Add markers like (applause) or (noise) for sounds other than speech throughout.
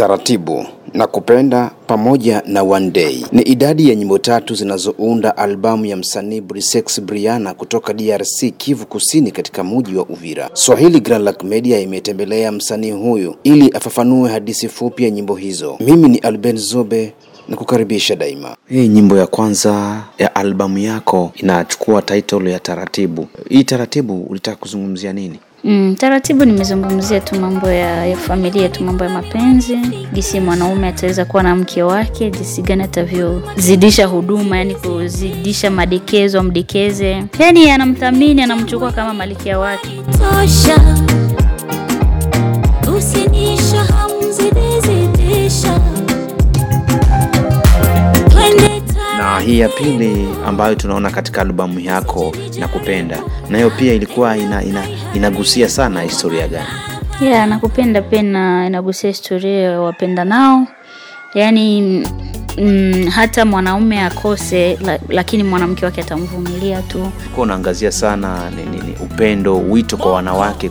Taratibu na Kupenda pamoja na One Day ni idadi ya nyimbo tatu zinazounda albamu ya msanii Brisex Briana kutoka DRC, Kivu Kusini, katika muji wa Uvira. Swahili Grand Lac Media imetembelea msanii huyu ili afafanue hadithi fupi ya nyimbo hizo. Mimi ni Alben Zobe na kukaribisha daima. Hii nyimbo ya kwanza ya albamu yako inachukua title ya Taratibu. Hii Taratibu ulitaka kuzungumzia nini? Mm, taratibu nimezungumzia tu mambo ya, ya familia tu, mambo ya mapenzi, jinsi mwanaume ataweza kuwa na mke wake, jinsi gani atavyozidisha huduma, yani kuzidisha madekezo, amdekeze, yani anamthamini, anamchukua kama malikia wake. tosha usinisha hamzidizidisha hii ya pili ambayo tunaona katika albamu yako na kupenda, nayo pia ilikuwa ina, ina, inagusia sana historia gani? Yeah, nakupenda pia na inagusia historia ya wapenda nao, yani mm, hata mwanaume akose la, lakini mwanamke wake atamvumilia tu. Ulikuwa unaangazia sana ni, ni, ni upendo, wito kwa wanawake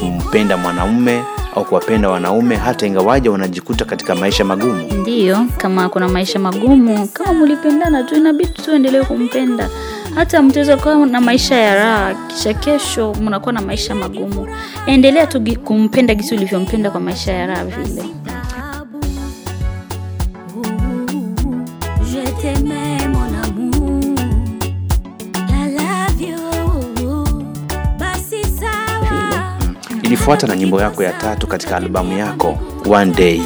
kumpenda mwanaume au kuwapenda wanaume hata ingawaje wanajikuta katika maisha magumu. Ndiyo, kama kuna maisha magumu, kama mulipendana tu, inabidi tu endelee kumpenda. Hata mtaweza kuwa na maisha ya raha, kisha kesho mnakuwa na maisha magumu, endelea tu kumpenda gisi ulivyompenda kwa maisha ya raha vile. Ilifuata na nyimbo yako ya tatu katika albamu yako One Day.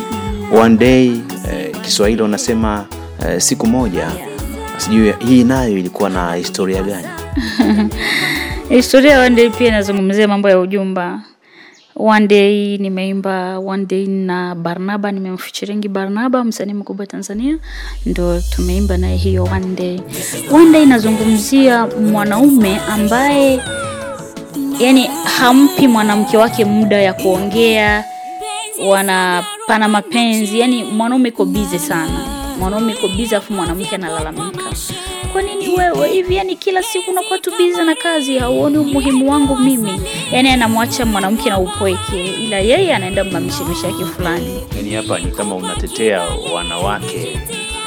One Day eh, Kiswahili unasema eh, siku moja. Sijui hii nayo ilikuwa na historia gani? (laughs) Historia One Day pia inazungumzia mambo ya ujumba. One Day nimeimba One Day na Barnaba, nimemfichiringi Barnaba, msanii mkubwa Tanzania, ndo tumeimba naye hiyo One Day. One Day inazungumzia mwanaume ambaye yani hampi mwanamke wake muda ya kuongea, wanapana mapenzi, yani mwanaume iko bize sana, mwanaume iko bize afu mwanamke analalamika. Kwa nini wewe hivi, yani kila siku unakuwa tu bize na kazi, hauoni umuhimu wangu mimi? Yani anamwacha mwanamke na upweke, ila yeye anaenda mamishemisha yake fulani. Yani hapa ni kama unatetea wanawake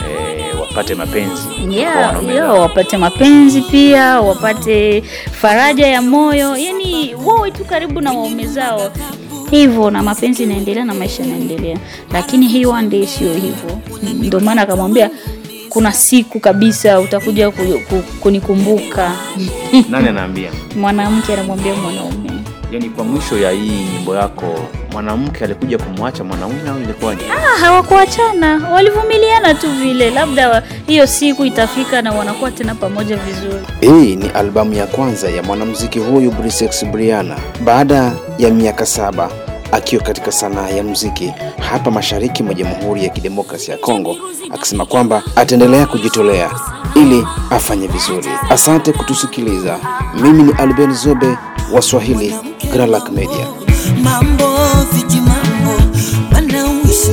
eh, wapate mapenzi Yeah, yeah, wapate mapenzi pia wapate faraja ya moyo, yani wawe tu karibu na waume zao hivyo, na mapenzi inaendelea na maisha yanaendelea, lakini hii one day sio hivyo. Ndio maana akamwambia kuna siku kabisa utakuja ku, ku, kunikumbuka. Nani anaambia? (laughs) Mwanamke anamwambia mwanaume Yani kwa mwisho ya hii nyimbo yako mwanamke alikuja kumwacha mwanaume au ilikuwaje? Ah, hawakuachana, walivumiliana tu vile, labda hiyo siku itafika na wanakuwa tena pamoja vizuri. Hii ni albamu ya kwanza ya mwanamuziki huyu Brisex Briana baada ya miaka saba akiwa katika sanaa ya muziki hapa mashariki mwa Jamhuri ya Kidemokrasia ya Kongo, akisema kwamba ataendelea kujitolea ili afanye vizuri. Asante kutusikiliza. Mimi ni Alben Zobe wa Swahili Grand Lac Media. mambo viji mambo wanauishi